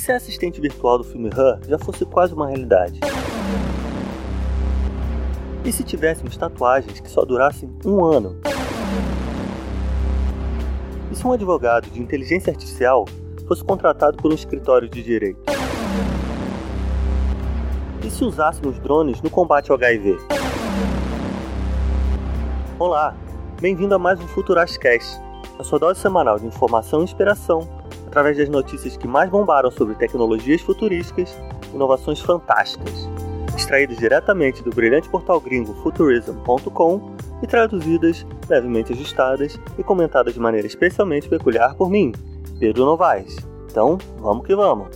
E se a assistente virtual do filme Her já fosse quase uma realidade? E se tivéssemos tatuagens que só durassem um ano? E se um advogado de inteligência artificial fosse contratado por um escritório de direito? E se usássemos drones no combate ao HIV? Olá, bem-vindo a mais um Futurascast, a sua dose semanal de informação e inspiração através das notícias que mais bombaram sobre tecnologias futurísticas inovações fantásticas, extraídas diretamente do brilhante portal gringo futurism.com e traduzidas, levemente ajustadas e comentadas de maneira especialmente peculiar por mim, Pedro Novaes. Então, vamos que vamos!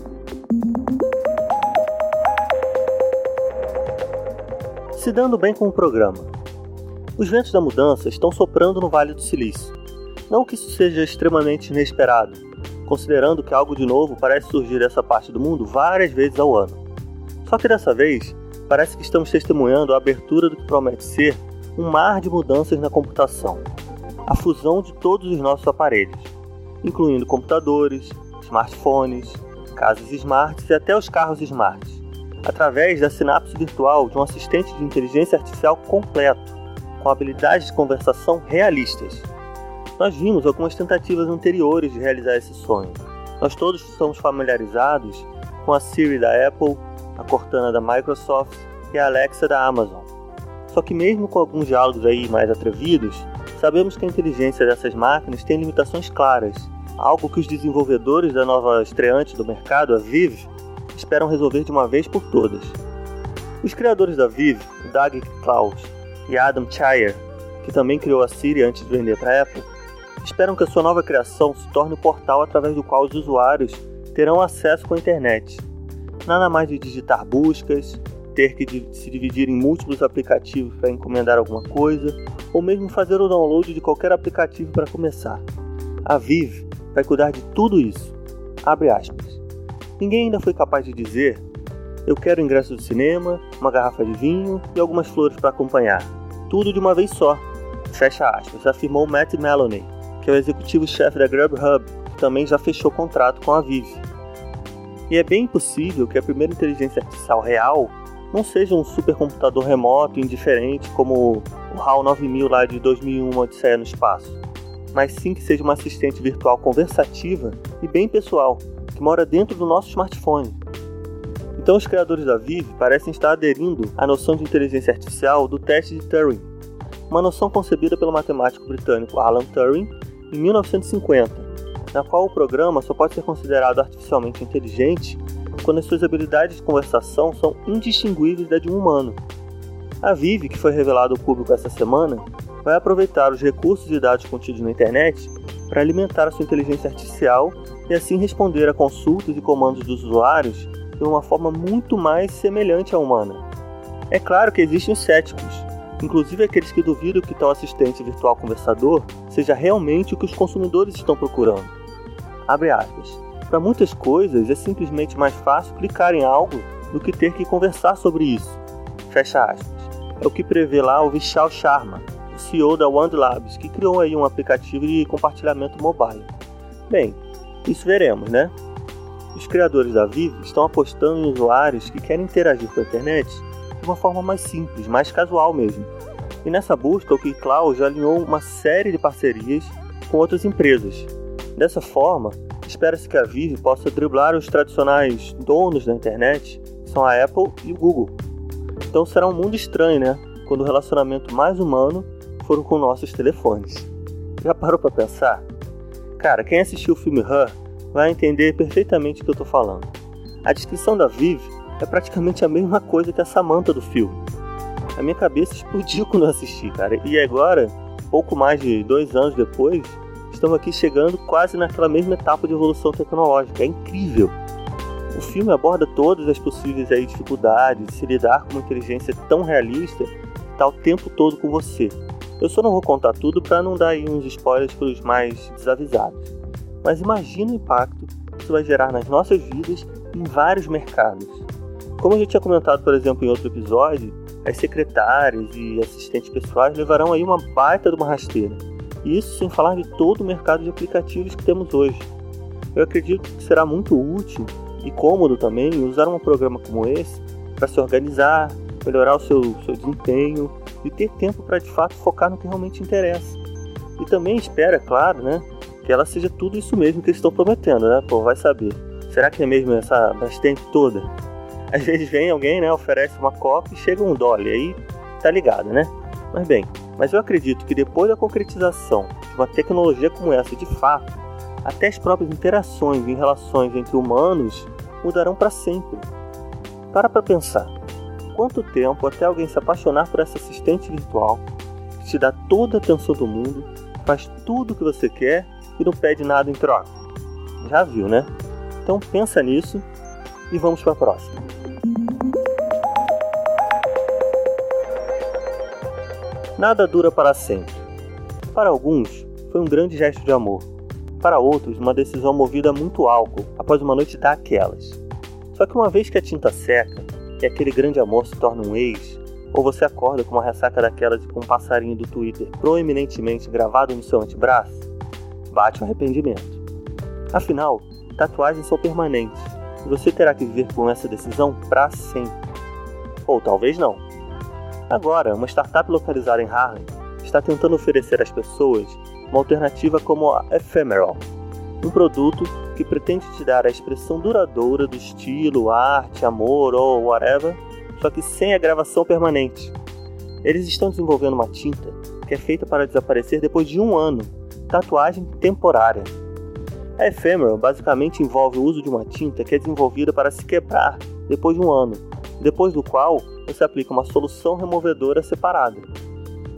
Se dando bem com o programa. Os ventos da mudança estão soprando no Vale do Silício. Não que isso seja extremamente inesperado, considerando que algo de novo parece surgir dessa parte do mundo várias vezes ao ano. Só que dessa vez, parece que estamos testemunhando a abertura do que promete ser um mar de mudanças na computação. A fusão de todos os nossos aparelhos, incluindo computadores, smartphones, casas smarts e até os carros smarts, através da sinapse virtual de um assistente de inteligência artificial completo, com habilidades de conversação realistas. Nós vimos algumas tentativas anteriores de realizar esse sonho. Nós todos estamos familiarizados com a Siri da Apple, a Cortana da Microsoft e a Alexa da Amazon. Só que mesmo com alguns diálogos aí mais atrevidos, sabemos que a inteligência dessas máquinas tem limitações claras, algo que os desenvolvedores da nova estreante do mercado, a Vive, esperam resolver de uma vez por todas. Os criadores da Vive, Doug Klaus e Adam Chaya, que também criou a Siri antes de vender para a Apple, esperam que a sua nova criação se torne o portal através do qual os usuários terão acesso com a internet. Nada mais de digitar buscas, ter que se dividir em múltiplos aplicativos para encomendar alguma coisa, ou mesmo fazer o download de qualquer aplicativo para começar. A Vive vai cuidar de tudo isso. Abre aspas. Ninguém ainda foi capaz de dizer: eu quero ingresso do cinema, uma garrafa de vinho e algumas flores para acompanhar. Tudo de uma vez só. Fecha aspas, afirmou Matt Maloney, que é o executivo-chefe da Grubhub, também já fechou contrato com a Vive. E é bem possível que a primeira inteligência artificial real não seja um supercomputador remoto indiferente como o HAL 9000 lá de 2001 Odisseia no Espaço, mas sim que seja uma assistente virtual conversativa e bem pessoal, que mora dentro do nosso smartphone. Então os criadores da Vive parecem estar aderindo à noção de inteligência artificial do teste de Turing, uma noção concebida pelo matemático britânico Alan Turing em 1950, na qual o programa só pode ser considerado artificialmente inteligente quando as suas habilidades de conversação são indistinguíveis da de um humano. A Vive, que foi revelada ao público essa semana, vai aproveitar os recursos e dados contidos na internet para alimentar a sua inteligência artificial e assim responder a consultas e comandos dos usuários de uma forma muito mais semelhante à humana. É claro que existem os céticos, inclusive aqueles que duvidam que tal assistente virtual conversador seja realmente o que os consumidores estão procurando. Abre aspas. Para muitas coisas é simplesmente mais fácil clicar em algo do que ter que conversar sobre isso. Fecha aspas. É o que prevê lá o Vishal Sharma, o CEO da One Labs, que criou aí um aplicativo de compartilhamento mobile. Bem, isso veremos, né? Os criadores da Vive estão apostando em usuários que querem interagir com a internet de uma forma mais simples, mais casual mesmo. E nessa busca, o KeyCloud alinhou uma série de parcerias com outras empresas. Dessa forma, espera-se que a Vive possa driblar os tradicionais donos da internet, que são a Apple e o Google. Então será um mundo estranho, né? Quando o relacionamento mais humano for com nossos telefones. Já parou para pensar? Cara, quem assistiu o filme Her vai entender perfeitamente o que eu estou falando. A descrição da Vive é praticamente a mesma coisa que a Samantha do filme. A minha cabeça explodiu quando eu assisti, cara. E agora, pouco mais de dois anos depois, estamos aqui chegando quase naquela mesma etapa de evolução tecnológica. É incrível. O filme aborda todas as possíveis aí, dificuldades de se lidar com uma inteligência tão realista que está o tempo todo com você. Eu só não vou contar tudo para não dar aí uns spoilers para os mais desavisados. Mas imagina o impacto que isso vai gerar nas nossas vidas em vários mercados. Como a gente tinha comentado, por exemplo, em outro episódio, as secretárias e assistentes pessoais levarão aí uma baita de uma rasteira. Isso sem falar de todo o mercado de aplicativos que temos hoje. Eu acredito que será muito útil e cômodo também usar um programa como esse para se organizar, melhorar o seu, seu desempenho e ter tempo para de fato focar no que realmente interessa. E também espera, claro, né, que ela seja tudo isso mesmo que eles estão prometendo, né? Pô, vai saber. Será que é mesmo essa bastante toda? Às vezes vem alguém, né, oferece uma copa e chega um dolly, aí tá ligado, né? Mas bem, mas eu acredito que depois da concretização de uma tecnologia como essa, de fato, até as próprias interações e relações entre humanos mudarão para sempre. Para para pensar. Quanto tempo até alguém se apaixonar por essa assistente virtual, que te dá toda a atenção do mundo, faz tudo o que você quer e não pede nada em troca? Já viu, né? Então pensa nisso e vamos para a próxima. Nada dura para sempre. Para alguns, foi um grande gesto de amor. Para outros, uma decisão movida a muito álcool após uma noite daquelas. Só que uma vez que a tinta seca e aquele grande amor se torna um ex, ou você acorda com uma ressaca daquela de com um passarinho do Twitter proeminentemente gravado no seu antebraço, bate o arrependimento. Afinal, tatuagens são permanentes e você terá que viver com essa decisão para sempre. Ou talvez não. Agora, uma startup localizada em Harlem está tentando oferecer às pessoas uma alternativa como a Ephemeral, um produto que pretende te dar a expressão duradoura do estilo, arte, amor ou whatever, só que sem a gravação permanente. Eles estão desenvolvendo uma tinta que é feita para desaparecer depois de um ano, tatuagem temporária. A Ephemeral basicamente envolve o uso de uma tinta que é desenvolvida para se quebrar depois de um ano, depois do qual você aplica uma solução removedora separada.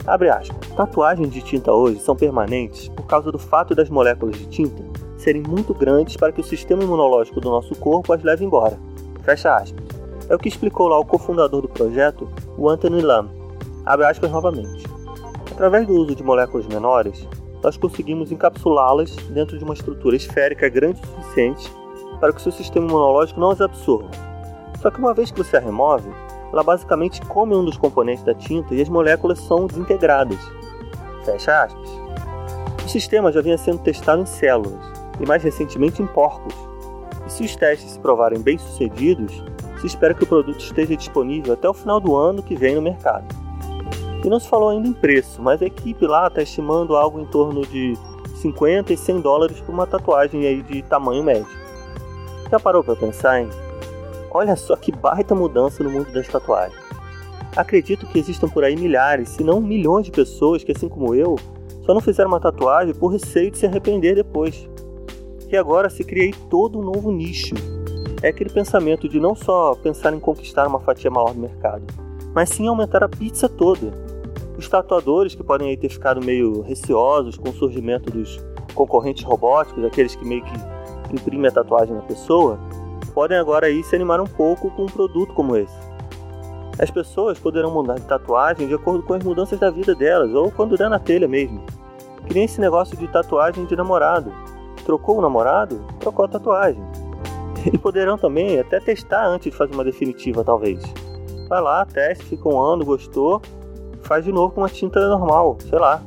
Abre aspas. Tatuagens de tinta hoje são permanentes por causa do fato das moléculas de tinta serem muito grandes para que o sistema imunológico do nosso corpo as leve embora. Fecha aspas. É o que explicou lá o cofundador do projeto, o Anthony Lam. Abre aspas novamente. Através do uso de moléculas menores, nós conseguimos encapsulá-las dentro de uma estrutura esférica grande o suficiente para que o seu sistema imunológico não as absorva. Só que uma vez que você a remove, ela basicamente come um dos componentes da tinta e as moléculas são desintegradas. Fecha aspas. O sistema já vinha sendo testado em células e mais recentemente em porcos. E se os testes se provarem bem sucedidos, se espera que o produto esteja disponível até o final do ano que vem no mercado. E não se falou ainda em preço, mas a equipe lá está estimando algo em torno de 50 e 100 dólares por uma tatuagem aí de tamanho médio. Já parou para pensar em Olha só que baita mudança no mundo das tatuagens. Acredito que existam por aí milhares, se não milhões de pessoas que, assim como eu, só não fizeram uma tatuagem por receio de se arrepender depois. E agora se cria aí todo um novo nicho. É aquele pensamento de não só pensar em conquistar uma fatia maior do mercado, mas sim aumentar a pizza toda. Os tatuadores que podem aí ter ficado meio receosos com o surgimento dos concorrentes robóticos, aqueles que meio que imprimem a tatuagem na pessoa, podem agora aí se animar um pouco com um produto como esse. As pessoas poderão mudar de tatuagem de acordo com as mudanças da vida delas, ou quando der na telha mesmo. Que nem esse negócio de tatuagem de namorado. Trocou o namorado? Trocou a tatuagem. E poderão também até testar antes de fazer uma definitiva, talvez. Vai lá, teste, fica um ano, gostou, faz de novo com uma tinta normal, sei lá.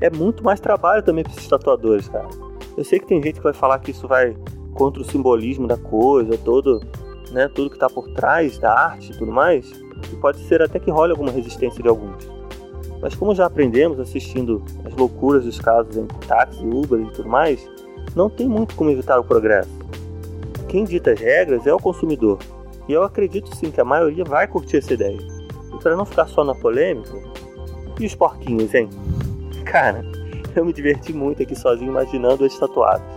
É muito mais trabalho também para esses tatuadores, cara. Eu sei que tem gente que vai falar que isso vai contra o simbolismo da coisa, todo, né, tudo que está por trás da arte e tudo mais, e pode ser até que role alguma resistência de alguns. Mas como já aprendemos assistindo as loucuras dos casos entre táxi, Uber e tudo mais, não tem muito como evitar o progresso. Quem dita as regras é o consumidor, e eu acredito sim que a maioria vai curtir essa ideia. E para não ficar só na polêmica, e os porquinhos, hein? Cara, eu me diverti muito aqui sozinho imaginando as tatuadas.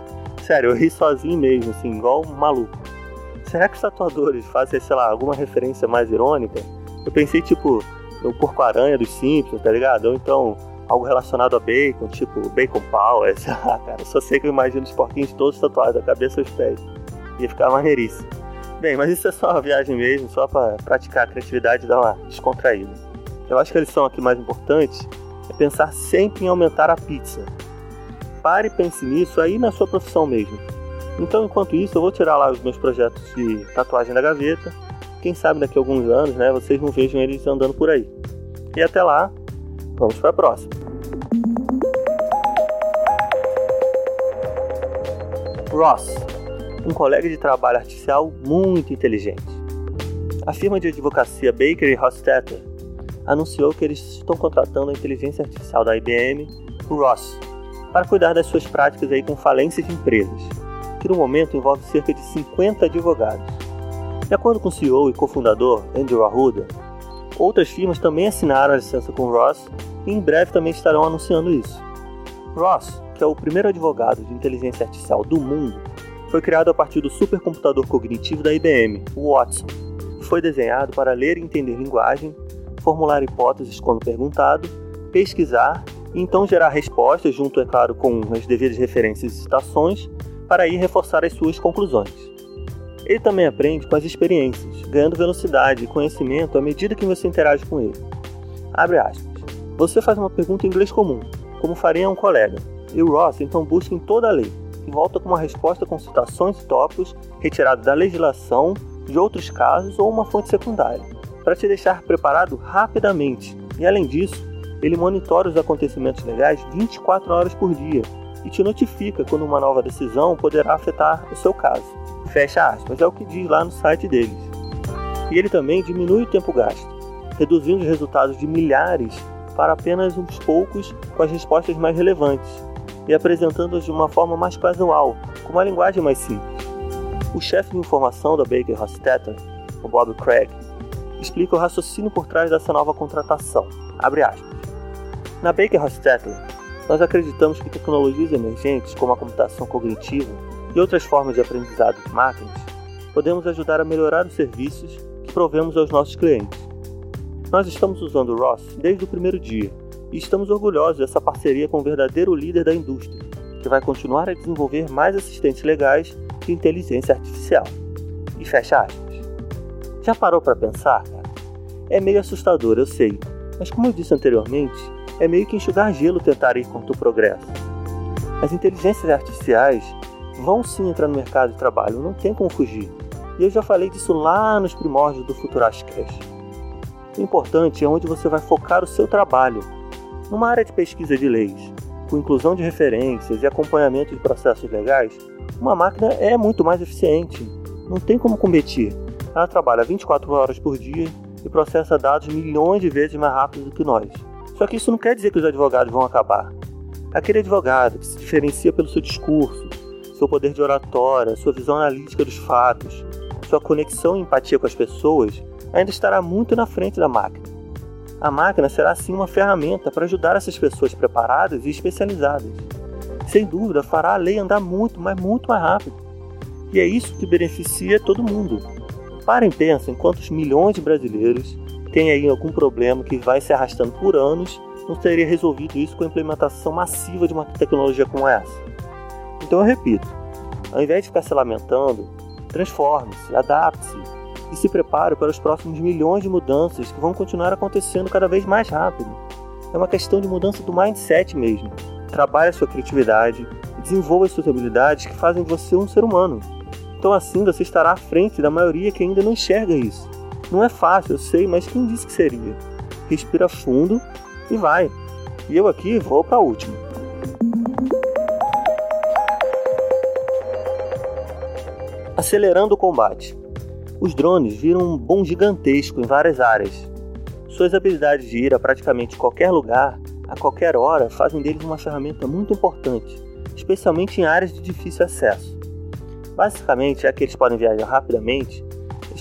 Sério, eu ri sozinho mesmo, assim, igual um maluco. Será que os tatuadores fazem, sei lá, alguma referência mais irônica? Eu pensei, tipo, no porco-aranha dos Simpsons, tá ligado? Ou então algo relacionado a bacon, tipo bacon power, sei lá, cara. Só sei que eu imagino os porquinhos todos tatuados, da cabeça aos pés. Ia ficar maneiríssimo. Bem, mas isso é só uma viagem mesmo, só para praticar a criatividade e dar uma descontraída. Eu acho que a lição aqui mais importante é pensar sempre em aumentar a pizza, pare e pense nisso aí na sua profissão mesmo. Então, enquanto isso, eu vou tirar lá os meus projetos de tatuagem da gaveta. Quem sabe daqui a alguns anos, né, vocês não vejam eles andando por aí. E até lá, vamos para a próxima. Ross, um colega de trabalho artificial muito inteligente. A firma de advocacia Baker Hofstadter anunciou que eles estão contratando a inteligência artificial da IBM, o Ross, para cuidar das suas práticas aí com falências de empresas, que no momento envolve cerca de 50 advogados. De acordo com o CEO e cofundador Andrew Arruda, outras firmas também assinaram a licença com Ross e em breve também estarão anunciando isso. Ross, que é o primeiro advogado de inteligência artificial do mundo, foi criado a partir do supercomputador cognitivo da IBM, o Watson, e foi desenhado para ler e entender linguagem formular hipóteses quando perguntado, pesquisar e então gerar respostas, junto, é claro, com as devidas referências e citações, para aí reforçar as suas conclusões. Ele também aprende com as experiências, ganhando velocidade e conhecimento à medida que você interage com ele. Abre aspas. Você faz uma pergunta em inglês comum, como faria um colega, e o Ross então busca em toda a lei, e volta com uma resposta com citações e tópicos retirados da legislação, de outros casos ou uma fonte secundária para te deixar preparado rapidamente. E além disso, ele monitora os acontecimentos legais 24 horas por dia e te notifica quando uma nova decisão poderá afetar o seu caso. Fecha aspas, é o que diz lá no site deles. E ele também diminui o tempo gasto, reduzindo os resultados de milhares para apenas uns poucos com as respostas mais relevantes e apresentando-as de uma forma mais casual, com uma linguagem mais simples. O chefe de informação da Baker Hofstadter, o Bob Craig, explica o raciocínio por trás dessa nova contratação. Na Baker Hostetler, nós acreditamos que tecnologias emergentes como a computação cognitiva e outras formas de aprendizado de máquinas podemos ajudar a melhorar os serviços que provemos aos nossos clientes. Nós estamos usando o ROS desde o primeiro dia e estamos orgulhosos dessa parceria com o verdadeiro líder da indústria, que vai continuar a desenvolver mais assistentes legais de inteligência artificial. E fecha aspas. Já parou para pensar, cara? É meio assustador, eu sei, mas como eu disse anteriormente, é meio que enxugar gelo tentar ir contra o progresso. As inteligências artificiais vão sim entrar no mercado de trabalho, não tem como fugir. E eu já falei disso lá nos primórdios do Futurastcast. O importante é onde você vai focar o seu trabalho. Numa área de pesquisa de leis, com inclusão de referências e acompanhamento de processos legais, uma máquina é muito mais eficiente. Não tem como competir. Ela trabalha 24 horas por dia e processa dados milhões de vezes mais rápido do que nós. Só que isso não quer dizer que os advogados vão acabar. Aquele advogado que se diferencia pelo seu discurso, seu poder de oratória, sua visão analítica dos fatos, sua conexão e empatia com as pessoas, ainda estará muito na frente da máquina. A máquina será sim uma ferramenta para ajudar essas pessoas preparadas e especializadas. Sem dúvida, fará a lei andar muito, mas muito mais rápido. E é isso que beneficia todo mundo, Parem e pensem quantos milhões de brasileiros têm aí algum problema que vai se arrastando por anos não teria resolvido isso com a implementação massiva de uma tecnologia como essa. Então eu repito, ao invés de ficar se lamentando, transforme-se, adapte-se e se prepare para os próximos milhões de mudanças que vão continuar acontecendo cada vez mais rápido. É uma questão de mudança do mindset mesmo. Trabalhe a sua criatividade desenvolva as suas habilidades que fazem de você um ser humano. Então assim você estará à frente da maioria que ainda não enxerga isso. Não é fácil, eu sei, mas quem disse que seria? Respira fundo e vai. E eu aqui vou para a última. Acelerando o combate. Os drones viram um boom gigantesco em várias áreas. Suas habilidades de ir a praticamente qualquer lugar, a qualquer hora, fazem deles uma ferramenta muito importante, especialmente em áreas de difícil acesso. Basicamente, é que eles podem viajar rapidamente,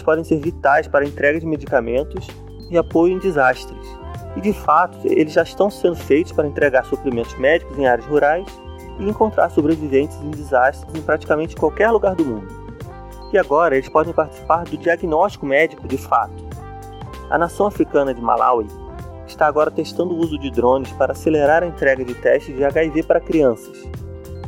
podem ser vitais para a entrega de medicamentos e apoio em desastres. E de fato, eles já estão sendo feitos para entregar suprimentos médicos em áreas rurais e encontrar sobreviventes em desastres em praticamente qualquer lugar do mundo. E agora eles podem participar do diagnóstico médico de fato. A nação africana de Malawi está agora testando o uso de drones para acelerar a entrega de testes de HIV para crianças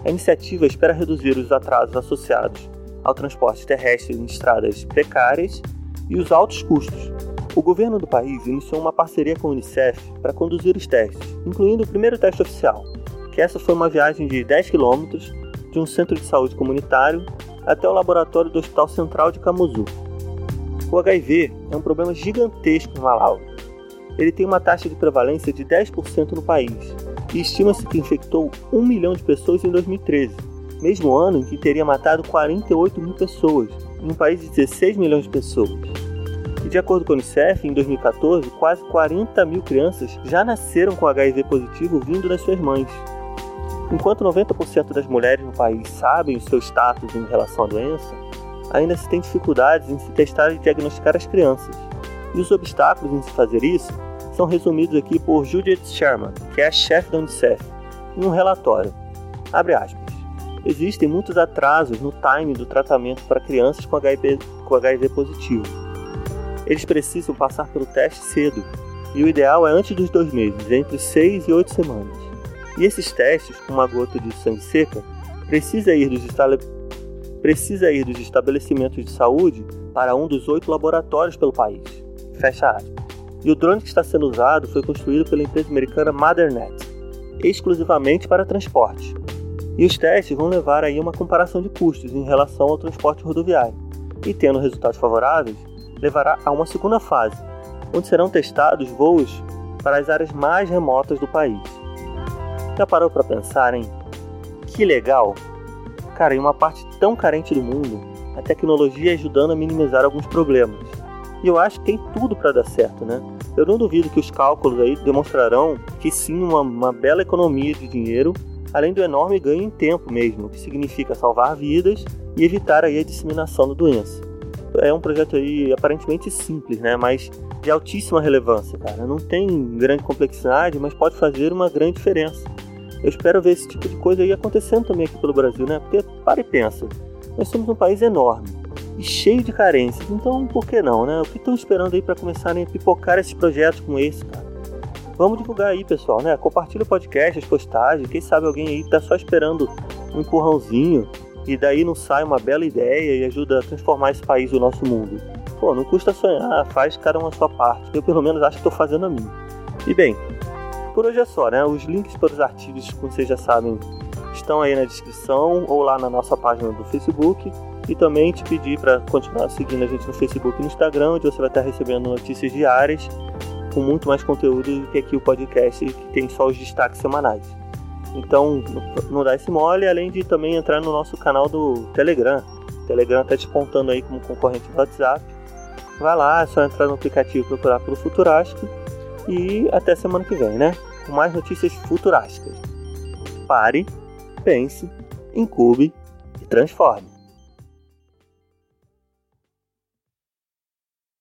a iniciativa espera reduzir os atrasos associados ao transporte terrestre em estradas precárias e os altos custos. O governo do país iniciou uma parceria com a Unicef para conduzir os testes, incluindo o primeiro teste oficial, que essa foi uma viagem de 10 quilômetros de um centro de saúde comunitário até o laboratório do Hospital Central de Kamuzu. O HIV é um problema gigantesco no Malawi. Ele tem uma taxa de prevalência de 10% no país e estima-se que infectou 1 milhão de pessoas em 2013, mesmo ano em que teria matado 48 mil pessoas, em um país de 16 milhões de pessoas. E de acordo com a Unicef, em 2014, quase 40 mil crianças já nasceram com HIV positivo vindo das suas mães. Enquanto 90% das mulheres no país sabem o seu status em relação à doença, ainda se tem dificuldades em se testar e diagnosticar as crianças. E os obstáculos em se fazer isso são resumidos aqui por Judith Sherman, que é a chefe da Unicef, em um relatório. Abre aspas. Existem muitos atrasos no time do tratamento para crianças com HIV, com HIV positivo. Eles precisam passar pelo teste cedo, e o ideal é antes dos dois meses, entre seis e oito semanas. E esses testes, com uma gota de sangue seca, precisa ir dos, precisa ir dos estabelecimentos de saúde para um dos oito laboratórios pelo país. Fecha aspas. E o drone que está sendo usado foi construído pela empresa americana Mothernet, exclusivamente para transporte. E os testes vão levar aí uma comparação de custos em relação ao transporte rodoviário. E tendo resultados favoráveis, levará a uma segunda fase, onde serão testados voos para as áreas mais remotas do país. Já parou para pensar, hein? Que legal! Cara, em uma parte tão carente do mundo, a tecnologia ajudando a minimizar alguns problemas. E eu acho que tem tudo para dar certo, né? Eu não duvido que os cálculos aí demonstrarão que sim, uma, uma bela economia de dinheiro, além do enorme ganho em tempo mesmo, que significa salvar vidas e evitar aí a disseminação da doença. É um projeto aí aparentemente simples, né? Mas de altíssima relevância, cara. Não tem grande complexidade, mas pode fazer uma grande diferença. Eu espero ver esse tipo de coisa aí acontecendo também aqui pelo Brasil, né? Porque para e pensa, nós somos um país enorme e cheio de carências, então por que não, né? O que estão esperando aí para começarem a pipocar esses projetos como esse, cara? Vamos divulgar aí, pessoal, né? Compartilha o podcast, as postagens, quem sabe alguém aí tá só esperando um empurrãozinho e daí não sai uma bela ideia e ajuda a transformar esse país e o nosso mundo. Pô, não custa sonhar, faz cada uma a sua parte. Eu pelo menos acho que estou fazendo a minha. E bem, por hoje é só, né? Os links para os artigos, como vocês já sabem, estão aí na descrição ou lá na nossa página do Facebook. E também te pedir para continuar seguindo a gente no Facebook e no Instagram, onde você vai estar recebendo notícias diárias com muito mais conteúdo do que aqui o podcast, que tem só os destaques semanais. Então, não dá esse mole, além de também entrar no nosso canal do Telegram. O Telegram está despontando aí como concorrente do WhatsApp. Vai lá, é só entrar no aplicativo e procurar pelo Futurástico. E até semana que vem, né? Com mais notícias futurásticas. Pare, pense, incube e transforme.